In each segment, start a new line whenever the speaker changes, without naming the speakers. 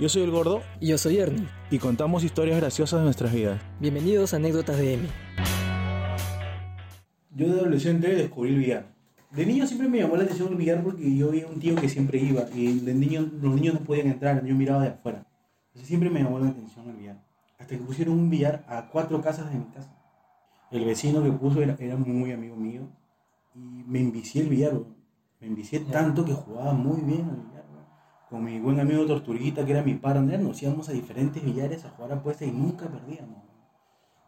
Yo soy el gordo
Y yo soy Ernie.
y contamos historias graciosas de nuestras vidas.
Bienvenidos a Anécdotas de M.
Yo de adolescente descubrí el billar. De niño siempre me llamó la atención el billar porque yo veía un tío que siempre iba y de niño, los niños no podían entrar, yo miraba de afuera. Entonces siempre me llamó la atención el billar. Hasta que pusieron un billar a cuatro casas de mi casa. El vecino que puso era, era muy amigo mío y me envicié el billar. Me envicié tanto que jugaba muy bien al billar. Con mi buen amigo Tortuguita, que era mi partner, nos íbamos a diferentes billares a jugar apuestas y nunca perdíamos.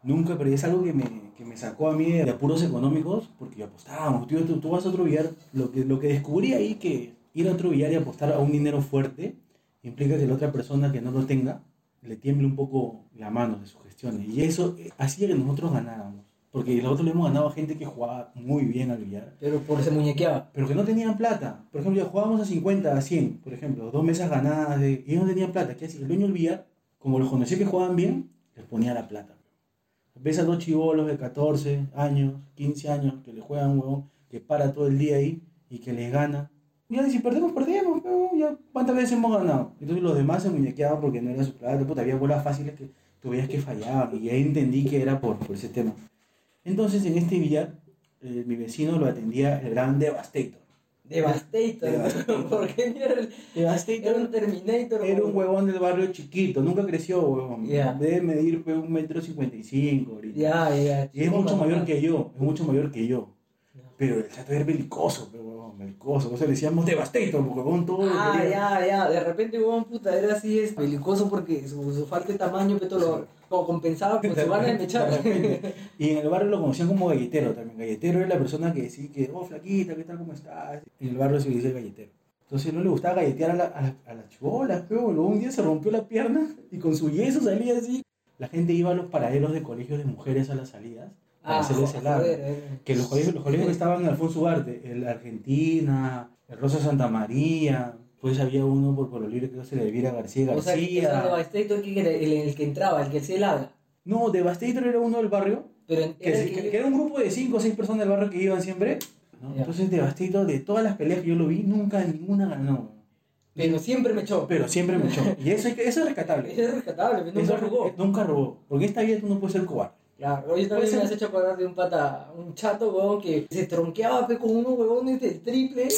Nunca perdí, es algo que me, que me sacó a mí de apuros económicos, porque apostábamos, tío, tú, vas a otro billar, lo que, lo que descubrí ahí que ir a otro billar y apostar a un dinero fuerte implica que la otra persona que no lo tenga le tiemble un poco la mano de sus gestiones, y eso eh, hacía que nosotros ganáramos, porque nosotros le hemos ganado a gente que jugaba muy bien al billar,
Pero por se muñequeaba.
pero que no tenían plata. Por ejemplo, jugábamos a 50, a 100, por ejemplo, dos mesas ganadas, de, y ellos no tenían plata. ¿Qué hacía? El dueño del billar, como los conocía que jugaban bien, les ponía la plata. Ves a dos chivolos de 14 años, 15 años, que le juegan un huevón, que para todo el día ahí y que les gana. Ya, y si perdemos, perdemos, pero ya, ¿cuántas veces hemos ganado? Entonces los demás se muñequeaban porque no era su plata, puta, había bolas fáciles que tú veías que fallaban, y ahí entendí que era por, por ese tema. Entonces en este billar, eh, mi vecino lo atendía el gran Devastator.
Devastator.
Devastator.
¿Por qué mierda? Era un Terminator.
era un huevón del barrio chiquito, nunca creció, huevón. Debe medir pues, un metro cincuenta y cinco ahorita.
Ya, ya.
Y es mucho mayor que yo, es mucho mayor que yo. Pero el chato era belicoso, pero huevón, belicoso. O sea, le decíamos Devastator, huevón todo.
Ah, ya, ya. De repente, huevón, puta, era así, es belicoso porque su, su falta de tamaño, pero lo, lo compensaba con su gana de mechar.
De repente. Y en el barrio lo conocían como galletero también. Galletero era la persona que decía que, oh, flaquita, ¿qué tal, cómo estás? En el barrio se le dice galletero. Entonces no le gustaba galletear a, la- a, la- a las chibolas, pero luego un día se rompió la pierna y con su yeso salía así. La gente iba a los paraderos de colegios de mujeres a las salidas para
Ah,
hacerles el
eh.
que los colegios, los colegios que estaban en Alfonso Ugarte, el Argentina, el Rosa Santa María, pues había uno por Pueblo Libre que se le debiera García
O sea,
García.
ese Devastator el, el que entraba, el que hacía el haga.
No, Devastator era uno del barrio,
Pero en-
que,
era
se-
el
que- que era un grupo de 5 o 6 personas del barrio que iban siempre. Entonces Devastator, de todas las peleas que yo lo vi, nunca ninguna ganó.
Pero siempre me echó.
Pero siempre me echó. Y eso, eso es rescatable.
Ese es rescatable, nunca
Eso-
jugó.
Nunca robó. Porque en esta vida tú no puedes ser cobarde.
Claro,
Puede
también
ser.
me has hecho acordar de un pata, un chato, huevón, que se tronqueaba con unos huevones del triple.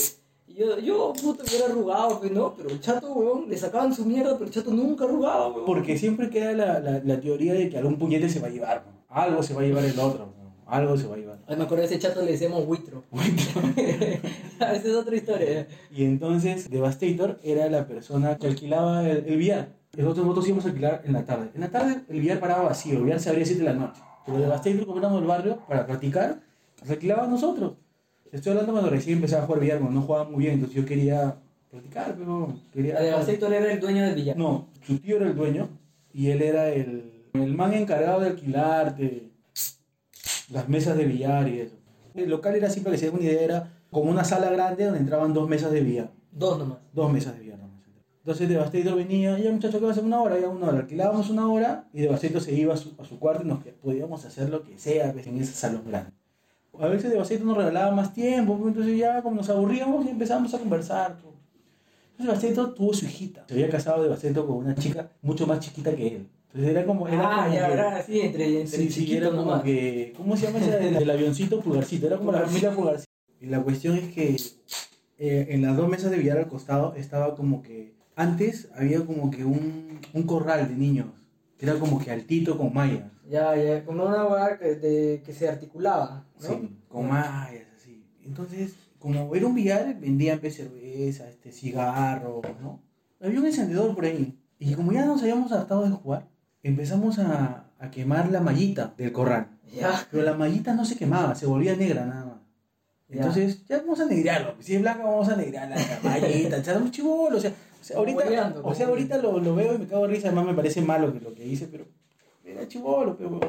Y yo, yo, puta, hubiera arrugado, pe, ¿no? Pero el chato, huevón, le sacaban su mierda, pero el chato nunca arrugaba, huevón.
Porque siempre queda la, la, la teoría de que algún puñete se va a llevar. ¿no? Algo se va a llevar el otro. ¿no? Algo se va a llevar.
Ay, me acuerdo de ese chato le decíamos huitro. Esa es otra historia.
Y entonces Devastator era la persona que alquilaba el, el billar. Nosotros, nosotros íbamos a alquilar en la tarde. En la tarde el billar paraba vacío, el billar se abría a 7 de la noche. Pero Devastator, como éramos del barrio, para practicar, nos alquilaba a nosotros. Estoy hablando cuando recién empezaba a jugar billar, no jugaba muy bien, entonces yo quería practicar, pero quería...
La Devastator era el dueño del billar.
No, su tío era el dueño y él era el, el man encargado de alquilarte las mesas de billar y eso. El local era simple, que se una idea, era como una sala grande donde entraban dos mesas de billar.
Dos nomás.
Dos mesas de billar. nomás. Entonces Devastator venía, ya muchacho, ¿qué va a hacer? Una hora, ya una hora. Alquilábamos una hora y Devastator se iba a su, a su cuarto y nos podíamos hacer lo que sea pues, en ese salón grande. A veces Devastator nos regalaba más tiempo, pues, entonces ya como nos aburríamos y empezamos a conversar. pues. Entonces Devastator tuvo su hijita. Se había casado Devastator con una chica mucho más chiquita que él. Entonces era como... Era
ah,
como
ya,
que-
era así, entre, entre
Sí, sí, era como
nomás.
que. ¿Cómo se llama esa del, del avioncito pulgarcito? Era como la familia pulgarcito. Y la cuestión es que eh, en las dos mesas de billar al costado estaba como que. Antes había como que un, un corral de niños. Era como que altito con mallas.
Ya, ya, como una hueá que, de- que se articulaba, ¿no?
Sí, con mallas, así. Entonces, como era un billar, vendían cerveza, este, cigarros, ¿no? Había un encendedor por ahí. Y como ya nos habíamos adaptado de jugar, empezamos a, a quemar la mallita del corral.
Ya.
Pero la mallita no se quemaba, se volvía negra nada. Entonces, ya vamos a negrarlo. Si es blanca, vamos a negrar la, mallita. Echamos chivolo. O sea, o sea, ahorita, o sea, ahorita lo, lo veo y me cago de risa. Además, me parece malo que lo que hice, pero era chivolo. Pero,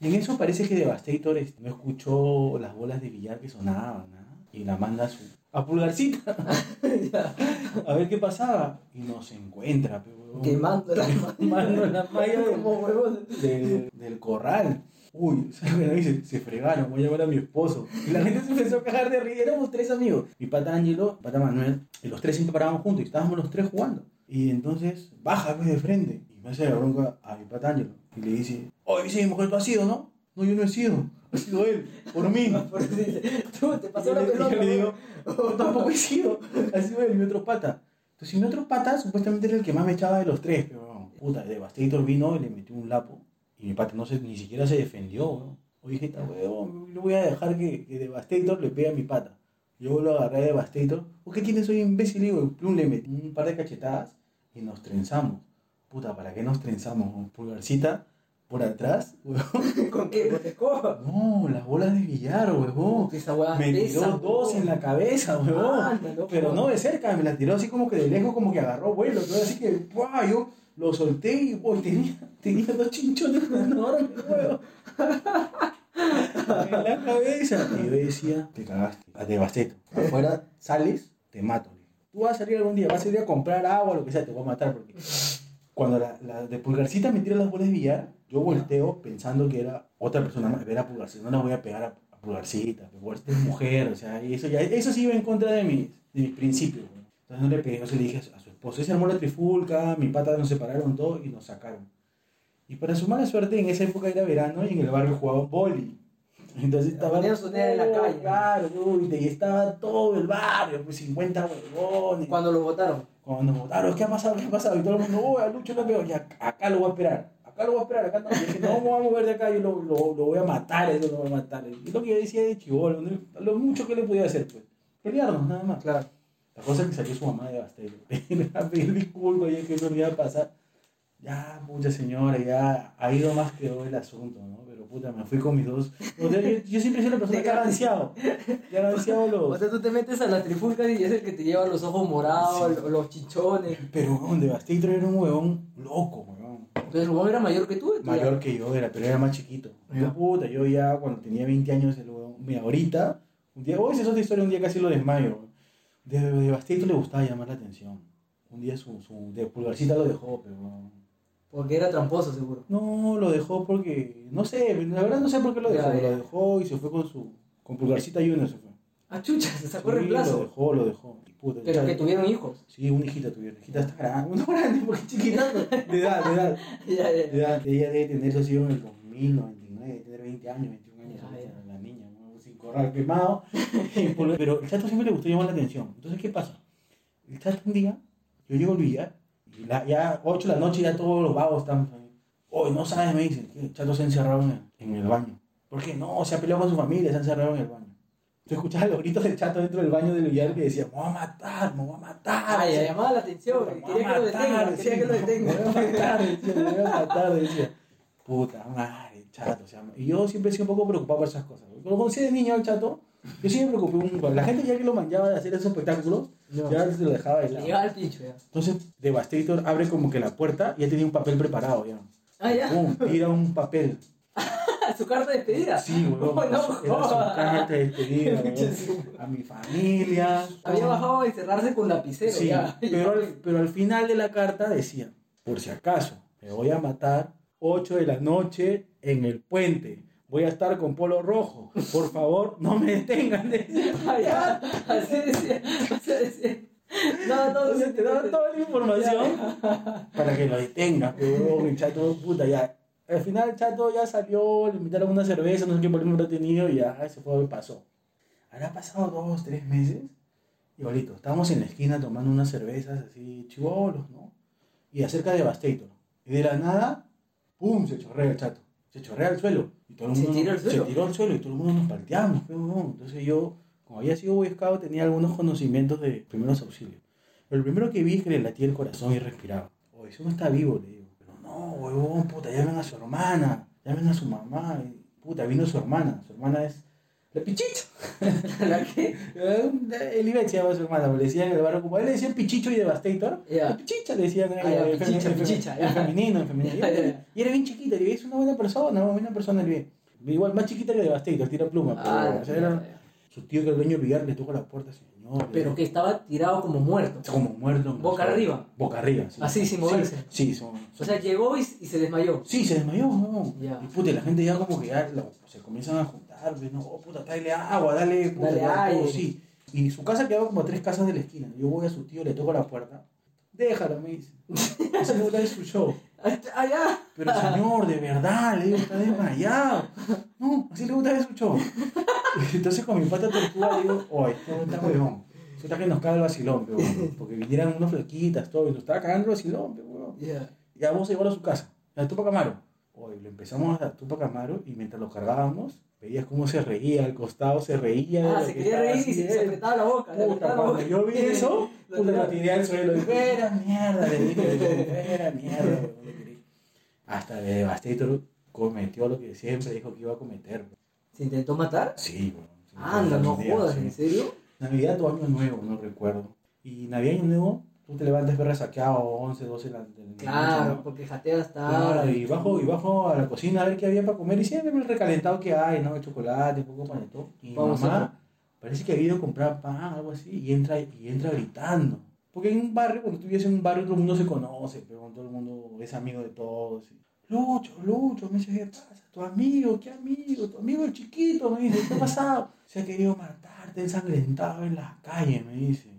y en eso parece que Devastator este, no escuchó las bolas de billar que sonaban. ¿ah? Y la manda a su. a pulgarcita. a ver qué pasaba. Y nos encuentra, pero.
Quemando la
malla de- del, del corral. Uy. Se fregaron, voy a llamar a mi esposo. Y la gente se empezó a cagar de risa. Éramos tres amigos. Mi pata Ángelo, pata Manuel, y los tres siempre parábamos juntos y estábamos los tres jugando. Y entonces baja pues, de frente y me hace la bronca a mi pata Ángelo. Y le dice, oye, mi mujer, tú has sido, ¿no? No, yo no he sido. Ha sido él, por mí.
Tú te pasó la pelota.
yo le digo, tampoco he sido. Ha sido él, mi otro pata. Entonces, mi otro pata supuestamente era el que más me echaba de los tres. Pero, puta, Devastator vino y le metió un lapo. Y mi pata no se, ni siquiera se defendió, weón. Oye, jeta, weón, no voy a dejar que, que Devastator le pegue a mi pata. Yo lo agarré a Devastator. ¿O qué tienes hoy, imbécil? Y plum, le metí un par de cachetadas y nos trenzamos. Puta, ¿para qué nos trenzamos? Pulgarcita por atrás, weón.
¿Con qué? ¿Con escoba?
No, las bolas de billar.
Esa weá
Me
pesa,
tiró dos en la cabeza,
loco.
Pero no de cerca, me la tiró así como que de lejos, como que agarró vuelo. Todo así que. Yo lo solté y, uy, tenía, tenía dos chinchones enormes, weón. En la cabeza. Y yo decía, te cagaste, te basteto. Afuera sales, te mato. Tú vas a salir algún día, vas a salir a comprar agua, lo que sea, te voy a matar porque cuando la, la de pulgarcita me tira las bolas de billar, yo volteo pensando que era otra persona más, era pulgarcita, no la voy a pegar a, a pulgarcita, pulgarcita es mujer, o sea, y eso ya, eso sí iba en contra de mis, de mis principios, güey. Entonces no le pegué, no se le dije a su, esposo, se armó la trifulca, mi pata nos separaron todo y nos sacaron. Y para su mala suerte, en esa época era verano y en el barrio jugaban boli. Entonces estaba
Ponían nena en la calle.
Claro, uy, y estaba todo el barrio, pues 50 huevones.
Cuando lo votaron.
Cuando nos votaron, ¿qué ha pasado? ¿Qué ha pasado? Y todo el mundo, oh, a Lucho lo veo, ya, acá lo voy a esperar. Acá lo voy a esperar, acá no. Y dije, no me voy a mover de acá, yo lo, lo, lo voy a matar, eso lo voy a matar. Y lo que yo decía de chivolo, lo mucho que le podía hacer, pues. Pelearnos, nada más.
Claro.
La cosa es que salió su mamá de. Le va a pedir disculpas, ya que eso no iba a pasar. Ya, mucha señora, ya ha ido más que el asunto, ¿no? Pero puta, me fui con mis dos. O sea, yo, yo siempre soy la persona que ha ansiado. Que ha ansiado
O
los.
sea, tú te metes a las trifulcas y es el que te lleva los ojos morados,
Sí.
los- los chichones.
Pero, weón, Devastator era un huevón loco, weón.
Entonces el huevón era mayor que tú. tú ya-
Mayor que yo era, pero era más chiquito.
Ya.
Yo, puta, yo ya cuando tenía 20 años, el huevón, mira, ahorita, un día, hoy esa es otra historia, un día casi lo desmayo. Weón. De, Devastator le gustaba llamar la atención. Un día su, su de pulgarcita lo dejó, pero
Porque era tramposo, seguro.
no lo dejó porque, no sé, la verdad no sé por qué lo dejó.
Ya, ya.
Lo dejó y se fue con su, con pulgarcita Junior se fue.
Ah, chucha, se sacó
Sí,
reemplazo.
Lo dejó, lo dejó. Puta,
Pero que tuvieron hijos.
Sí, una hijita tuvieron. Hijita está grande, no grande porque chiquita, de edad, de edad.
Ya, ya,
De edad, ella debe tener eso sí en el 2099, debe tener 20 años, 21 años,
Ya,
ahorita,
ya.
la niña, ¿no? sin corral quemado. Pero el chato siempre le gustó llamar la atención. Entonces, ¿qué pasa? El chato un día, yo llego al billar, y la- ya 8 de la noche, ya todos los vagos están ahí. Hoy no sabes, me dicen, que el chato se ha encerrado en el, en el baño. ¿Por qué? No, se ha peleado con su familia, se ha encerrado en el baño. Tú escuchabas los gritos del chato dentro del baño del billar que decía, me voy a matar, me voy a matar. Decía.
llamaba la atención.
Me
Quería que lo
decía,
quería que lo
Me
detengan.
voy a matar, decía, me voy a matar, decía. Puta madre, chato. O sea, y yo siempre he sido un poco preocupado por esas cosas. Lo conocí de niño al chato. Yo siempre me preocupé un poco. La gente ya que lo manchaba de hacer esos espectáculos,
No.
ya se lo dejaba de lado.
llegaba al pincho ya.
Entonces, Devastator abre como que la puerta y ya tenía un papel preparado ya.
Ah, ya.
Pum, tira un papel.
Su carta de despedida.
Sí, weón.
Oh, no
era su carta de despedida. A mi familia.
Había bajado a encerrarse con lapicero
Sí,
ya.
pero al, pero al final de la carta decía, por si acaso, me voy a matar 8 de la noche en el puente. Voy a estar con polo rojo. Por favor, no me detengan.
Ya. Así decía. Así decía. No, no,
Entonces te daban toda la información para que lo detengas. Pero el chato, puta, ya. Al final el chato ya salió, le invitaron una cerveza, no sé qué problema habrá tenido y ya se fue, pasó. Habrá pasado dos, tres meses. Ahorita, estábamos en la esquina tomando unas cervezas así, chivolos, ¿no? Y acerca de Devastator. Y de la nada, ¡pum! Se chorrea el chato. Se chorrea al suelo. Y todo el
¿Se
mundo,
tiró al suelo?
Se tiró al suelo y todo el mundo nos palteamos. pues. Entonces yo, como había sido Boy Scout, tenía algunos conocimientos de primeros auxilios. Pero lo primero que vi es que le latía el corazón y respiraba. Oye, eso no está vivo, le digo. Pero no, huevón, puta, llamen a su hermana, llamen a su mamá. Puta, vino su hermana. Su hermana es la pichita.
¿La qué?
El Ivette se llama su hermana, le decían en el barrio como él le decían Pichicho y Devastator. La Pichicha le decían
Ah,
en,
Pichicha,
en-
Pichicha, ya.
femenino, en femenino. Y era,
ya.
y era bien chiquita, le es una buena persona, una buena persona el. Igual más chiquita que Devastator, tira pluma, pero
Ah,
o sea, era- su tío que el dueño del billar le tocó la puerta, señor.
Pero que estaba tirado como muerto.
como muerto.
Boca arriba.
Boca arriba, sí.
Así, sin moverse.
Sí, sí, son-
O sea, llegó y, y se desmayó.
Sí, se desmayó, ¿no?
Ya.
Y puta, la gente ya como que ya lo- se comienzan a juntar, pues, ¿no? Oh, puta, dale agua, dale, puta,
Dale
sí. Y su casa quedaba como a tres casas de la esquina. Yo voy a su tío, le toco la puerta. déjalo, me dice. Ese le gusta su show.
Ya.
Pero señor, de verdad, le digo, está desmayado. No, así le gusta ver su show. Entonces con mi pata tortuga digo, oh, este está huevón. Está que nos caga el vacilón, pe, huevón. Porque vinieran unos flaquitas, todo, y nos estaba cagando el vacilón, pe, huevón.
Ya.
Ya vamos a llevarlo a su casa, a Tupac Amaro. Hoy lo empezamos a Tupac Amaro y mientras lo cargábamos, veías cómo se reía, al costado se reía.
Ah, se
que
quería reír y se, se apretaba la boca.
Puta,
apretaba la
cuando
boca.
yo vi eso, puta, lo tiré al suelo. Dije, era mierda, le dije, era mierda. weón. Hasta que Devastator cometió lo que siempre dijo que iba a cometer. weón.
¿Se intentó matar?
Sí. Sí,
Anda, no
Navidad,
jodas,
sí.
¿en serio?
Navidad o Año Nuevo, no recuerdo. Y Navidad Año Nuevo, tú te levantas verga saqueado 11, 12 de la noche,
Claro,
¿no?
porque jateas está.
Claro, y bajo, y bajo a la cocina a ver qué había para comer y siempre el recalentado que hay, ¿no? El chocolate, un poco de panetón. Y
Vamos
mamá parece que ha ido a comprar pan, algo así, y entra, y entra gritando. Porque en un barrio, cuando tú vives en un barrio, todo el mundo se conoce, pero todo el mundo es amigo de todos. y, Lucho, Lucho, me dice, ¿qué pasa? Tu amigo, ¿qué amigo? Tu amigo el chiquito, me dice, ¿qué ha pasado? Se ha querido matarte, ensangrentado en la calle, me dice.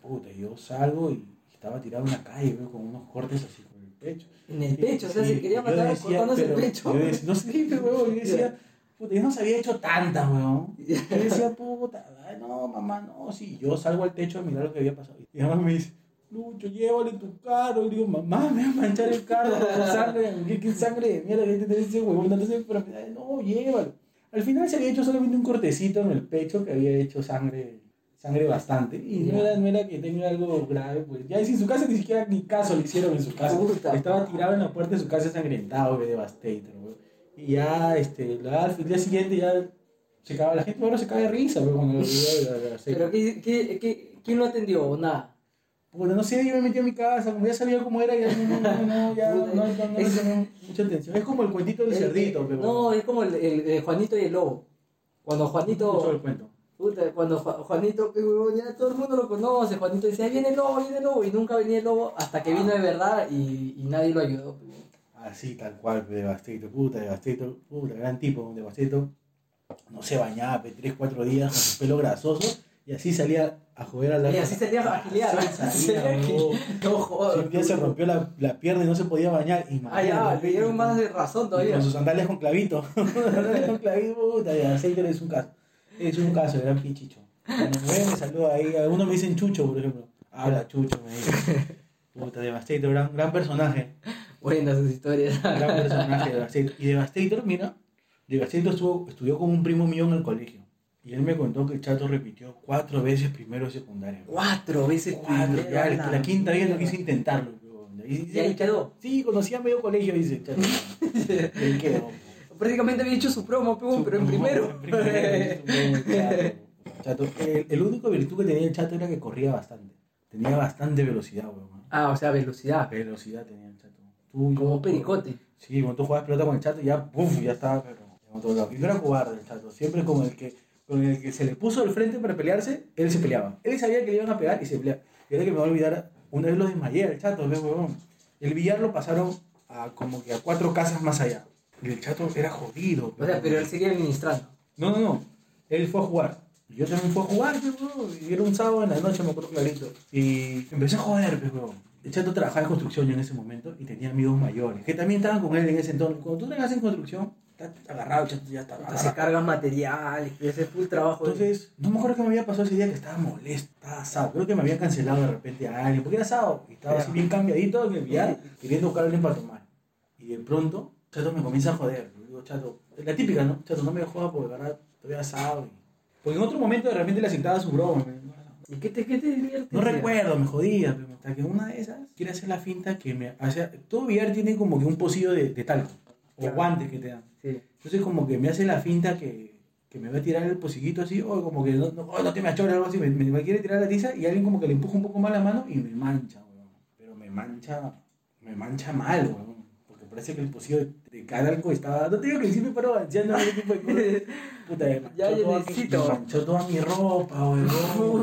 Puta, yo salgo y estaba tirado en la calle, veo con unos cortes así con el pecho.
En el pecho, o sea, se quería matar
decía,
cortándose el
pero-
pecho.
yo decía- no sé, huevón, yo decía, puta, yo no se había hecho tantas, weón. Yo decía, puta, ay, no, mamá, no, sí. Yo salgo al techo a mirar lo que había pasado. Y mamá me dice, Lucho, llévale tu carro. Y digo, mamá, me va a manchar el carro con sangre. ¿Qué, sangre de mierda que tiene ese huevón? Entonces, enfermedades. No, llévalo. Al final se había hecho solamente un cortecito en el pecho que había hecho sangre sangre bastante y no era, no era que tenga algo grave pues ya si en su casa ni siquiera ni caso le hicieron en su casa
Puta
estaba tirado en la puerta de su casa sangrentado de Devastator güey. y ya este la, al día siguiente ya se acaba la gente bueno se cae de risa güey, cuando lo.
Pero ¿qué, qué, qué, ¿quién lo atendió? ¿O nada?
Bueno, no sé, yo me metí a mi casa, como ya sabía cómo era, ya no, no, no, no, ya no, no, no,
Es-
mucha atención. Es como el cuentito del
El-
cerdito, pero
No, es como el, el- el Juanito y el lobo. Cuando
solo el
Juanito,
cuento.
puta, cuando Ju- Juanito, ya todo el mundo lo conoce, Juanito decía, viene el lobo, viene el lobo, y nunca venía el lobo hasta que vino de verdad y, y nadie lo ayudó.
Así, tal cual, pe, Devastator, puta, Devastator, puta, gran tipo, Devastator. No se bañaba, tres, cuatro días con su pelo grasoso y así salía a joder a la
Y así salía a gilear. No
un día se rompió la, la pierna y no se podía bañar. Y
Ah, ya, le dieron más de razón todavía.
Con sus sandalias con clavito. sandalias con clavito, puta, Devastator es un caso. Es un caso, gran pichicho. Cuando me ven, me saluda ahí. Algunos me dicen Chucho, por ejemplo. Habla Chucho, me dice. Puta, Devastator, gran, gran personaje.
Buenas sus historias.
Gran personaje de Devastator. Y Devastator, mira, Devastator estuvo, estudió con un primo mío en el colegio. Y él me contó que el chato repitió cuatro veces primero de secundaria.
Cuatro veces
Cuatro, ya,
la-
la, quinta vez no quise intentarlo. Y,
Y ahí quedó.
Sí, conocía medio colegio, dice el chato. Ahí quedó.
Prácticamente había hecho su promo, pe, pero en primero.
En primero, chato. Chato. El, el único virtud que tenía el chato era que corría bastante. Tenía bastante velocidad, weón.
Ah, o sea, velocidad.
Velocidad tenía el chato. Tú,
Como
yo-
pericote.
Sí, cuando tú jugabas pelota con el chato, ya, ¡puf! ya estaba, pero. Y no era cobarde el chato, siempre con el que con el que se le puso al frente para pelearse, él se peleaba. Él sabía que le iban a pegar y se peleaba. Y ahora que me voy a olvidar, una vez lo desmayé al chato, ¿ves, huevón? El billar lo pasaron a como que a cuatro casas más allá. Y el chato era jodido.
O sea, pero él seguía administrando.
No, no, no. Él fue a jugar. Yo también fui a jugar, pues. Y era un sábado en la noche, me acuerdo clarito. Y empecé a joder, pues, huevón. El chato trabajaba en construcción yo en ese momento y tenía amigos mayores que también estaban con él en ese entonces. Cuando tú trabajas en construcción, estás agarrado, chato ya está
Se
agarrado.
cargan materiales, y ese full trabajo.
Entonces, no me acuerdo qué me había pasado ese día que estaba molesto, estaba asado. Creo que me había cancelado de repente a alguien, porque era asado. Y estaba así bien cambiadito en el billar, queriendo buscar a alguien para tomar. Y de pronto, Chato me comienza a joder. Le digo, Chato, la típica, ¿no? Chato, no me jodas porque, verdad, estoy asado. Y... Porque en otro momento de repente le aceptaba su broma.
¿Y qué te, qué te divierte?
No recuerdo, me jodía, pero hasta que una de esas quiere hacer la finta que me... O sea, todo billar tiene como que un pocillo de, de talco, o
Claro.
guantes que te dan.
Sí.
Entonces como que me hace la finta que, que me va a tirar el pocillito así, o como que no, no, oh, no te me achores algo así, me, me, me quiere tirar la tiza y alguien como que le empuja un poco más la mano y me mancha, weón. Pero me mancha, me mancha mal, weón. Porque parece que el pocillo de, de Cadalco estaba, no te digo que sí me paro balanceando ese tipo de cosas. Puta, me manchó,
Ya,
toda,
necesito.
me manchó toda mi ropa, weón.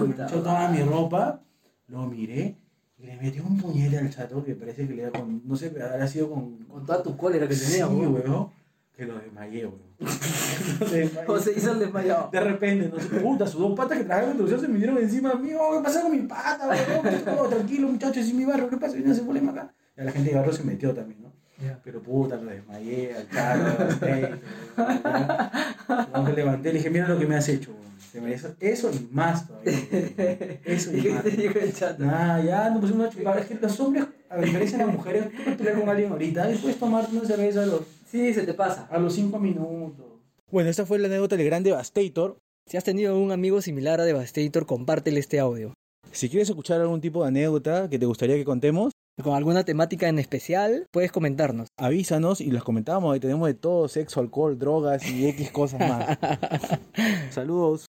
Me manchó toda mi ropa. Lo miré y le metí un puñete al chato que parece que le da con, no sé, habrá sido con,
Con toda tu cólera que
Sí,
tenía, weón.
weón. Que lo desmayé, weón.
O se hizo el desmayado.
De repente, no sé, puta, sus dos patas que trajeron introducción se me vinieron encima mío. ¿Qué pasa con mi pata, weón? Oh, tranquilo, muchachos, es mi barrio, ¿qué pasa? No se problema acá. Y la gente de barrio se metió también, ¿no? Pero puta, lo desmayé, al charo, al peito, Cuando levanté, le dije, mira lo que me has hecho, weón. Te mereces eso y más todavía. Eso
¿Y
más.
te dijo el chato?
Nah, ya no pusimos una chupada. Es que los hombres, a diferencia de las mujeres, tú puedes pelear con alguien ahorita y puedes tomarte una cerveza a los,
Sí, se te pasa.
a los cinco minutos.
Bueno, esta fue la anécdota del gran Devastator.
Si has tenido un amigo similar a Devastator, compártele este audio.
Si quieres escuchar algún tipo de anécdota que te gustaría que contemos,
Con alguna temática en especial, puedes comentarnos.
avísanos y los comentamos. Ahí tenemos de todo, sexo, alcohol, drogas y X cosas más. Saludos.